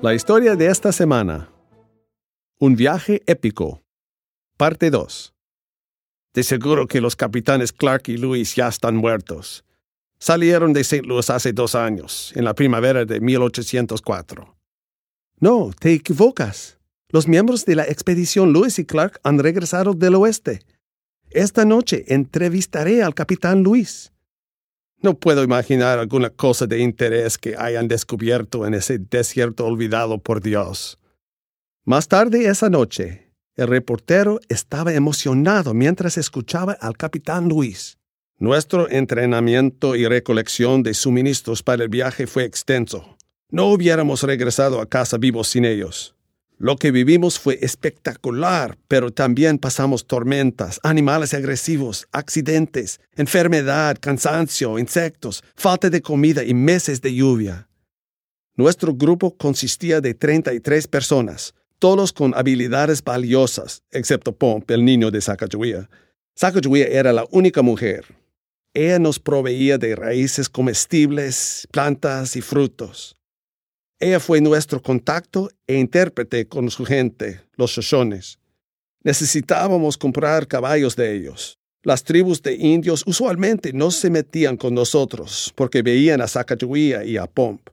La historia de esta semana. Un viaje épico. Parte 2. De seguro que los capitanes Clark y Lewis ya están muertos. Salieron de St. Louis hace dos años, en la primavera de 1804. No, te equivocas. Los miembros de la expedición Lewis y Clark han regresado del oeste. Esta noche entrevistaré al capitán Luis. No puedo imaginar alguna cosa de interés que hayan descubierto en ese desierto olvidado por Dios. Más tarde esa noche, el reportero estaba emocionado mientras escuchaba al capitán Luis. Nuestro entrenamiento y recolección de suministros para el viaje fue extenso. No hubiéramos regresado a casa vivos sin ellos. Lo que vivimos fue espectacular, pero también pasamos tormentas, animales agresivos, accidentes, enfermedad, cansancio, insectos, falta de comida y meses de lluvia. Nuestro grupo consistía de 33 personas, todos con habilidades valiosas, excepto Pomp, el niño de Sacagawea. Sacagawea era la única mujer. Ella nos proveía de raíces comestibles, plantas y frutos. Ella fue nuestro contacto e intérprete con su gente, los Shoshones. Necesitábamos comprar caballos de ellos. Las tribus de indios usualmente no se metían con nosotros porque veían a Sacagawea y a Pomp.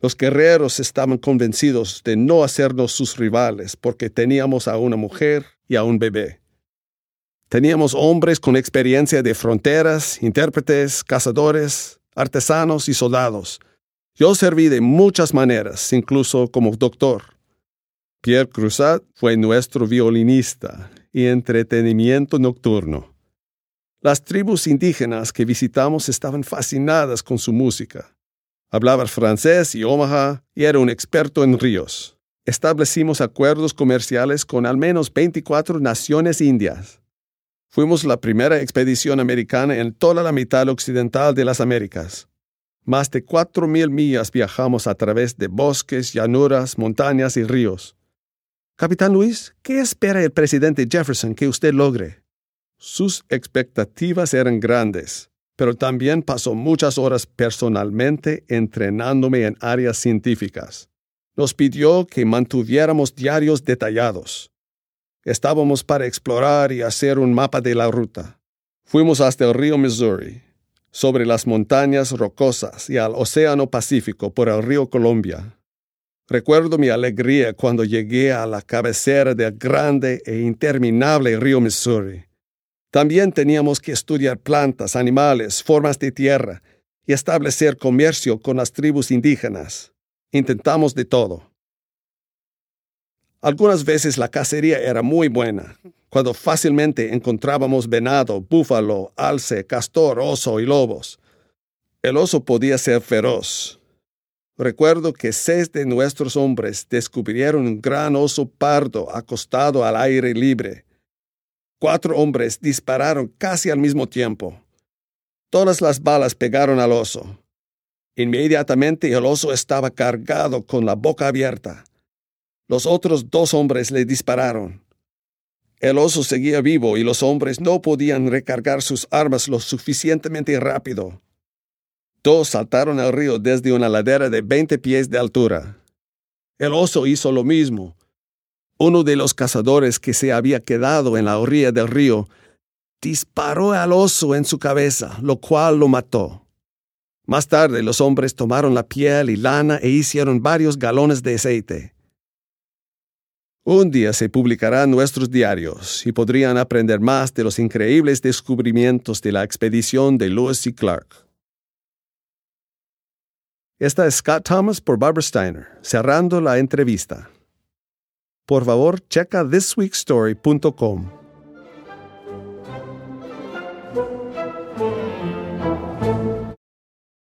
Los guerreros estaban convencidos de no hacernos sus rivales porque teníamos a una mujer y a un bebé. Teníamos hombres con experiencia de fronteras, intérpretes, cazadores, artesanos y soldados yo serví de muchas maneras, incluso como doctor. Pierre Cruzat fue nuestro violinista y entretenimiento nocturno. Las tribus indígenas que visitamos estaban fascinadas con su música. Hablaba francés y Omaha y era un experto en ríos. Establecimos acuerdos comerciales con al menos 24 naciones indias. Fuimos la primera expedición americana en toda la mitad occidental de las Américas. Más de cuatro mil millas viajamos a través de bosques, llanuras, montañas y ríos. Capitán Luis, ¿qué espera el presidente Jefferson que usted logre? Sus expectativas eran grandes, pero también pasó muchas horas personalmente entrenándome en áreas científicas. Nos pidió que mantuviéramos diarios detallados. Estábamos para explorar y hacer un mapa de la ruta. Fuimos hasta el río Missouri, sobre las montañas rocosas y al Océano Pacífico por el río Columbia. Recuerdo mi alegría cuando llegué a la cabecera del grande e interminable río Missouri. También teníamos que estudiar plantas, animales, formas de tierra y establecer comercio con las tribus indígenas. Intentamos de todo. Algunas veces la cacería era muy buena, cuando fácilmente encontrábamos venado, búfalo, alce, castor, oso y lobos. El oso podía ser feroz. Recuerdo que seis de nuestros hombres descubrieron un gran oso pardo acostado al aire libre. Cuatro hombres dispararon casi al mismo tiempo. Todas las balas pegaron al oso. Inmediatamente el oso estaba cargado con la boca abierta. Los otros dos hombres le dispararon. El oso seguía vivo y los hombres no podían recargar sus armas lo suficientemente rápido. Dos saltaron al río desde una ladera de veinte pies de altura. El oso hizo lo mismo. Uno de los cazadores que se había quedado en la orilla del río disparó al oso en su cabeza, lo cual lo mató. Más tarde los hombres tomaron la piel y lana e hicieron varios galones de aceite. Un día se publicarán nuestros diarios y podrían aprender más de los increíbles descubrimientos de la expedición de Lewis y Clark. Esta es Scott Thomas por Barbara Steiner, cerrando la entrevista. Por favor, checa thisweekstory.com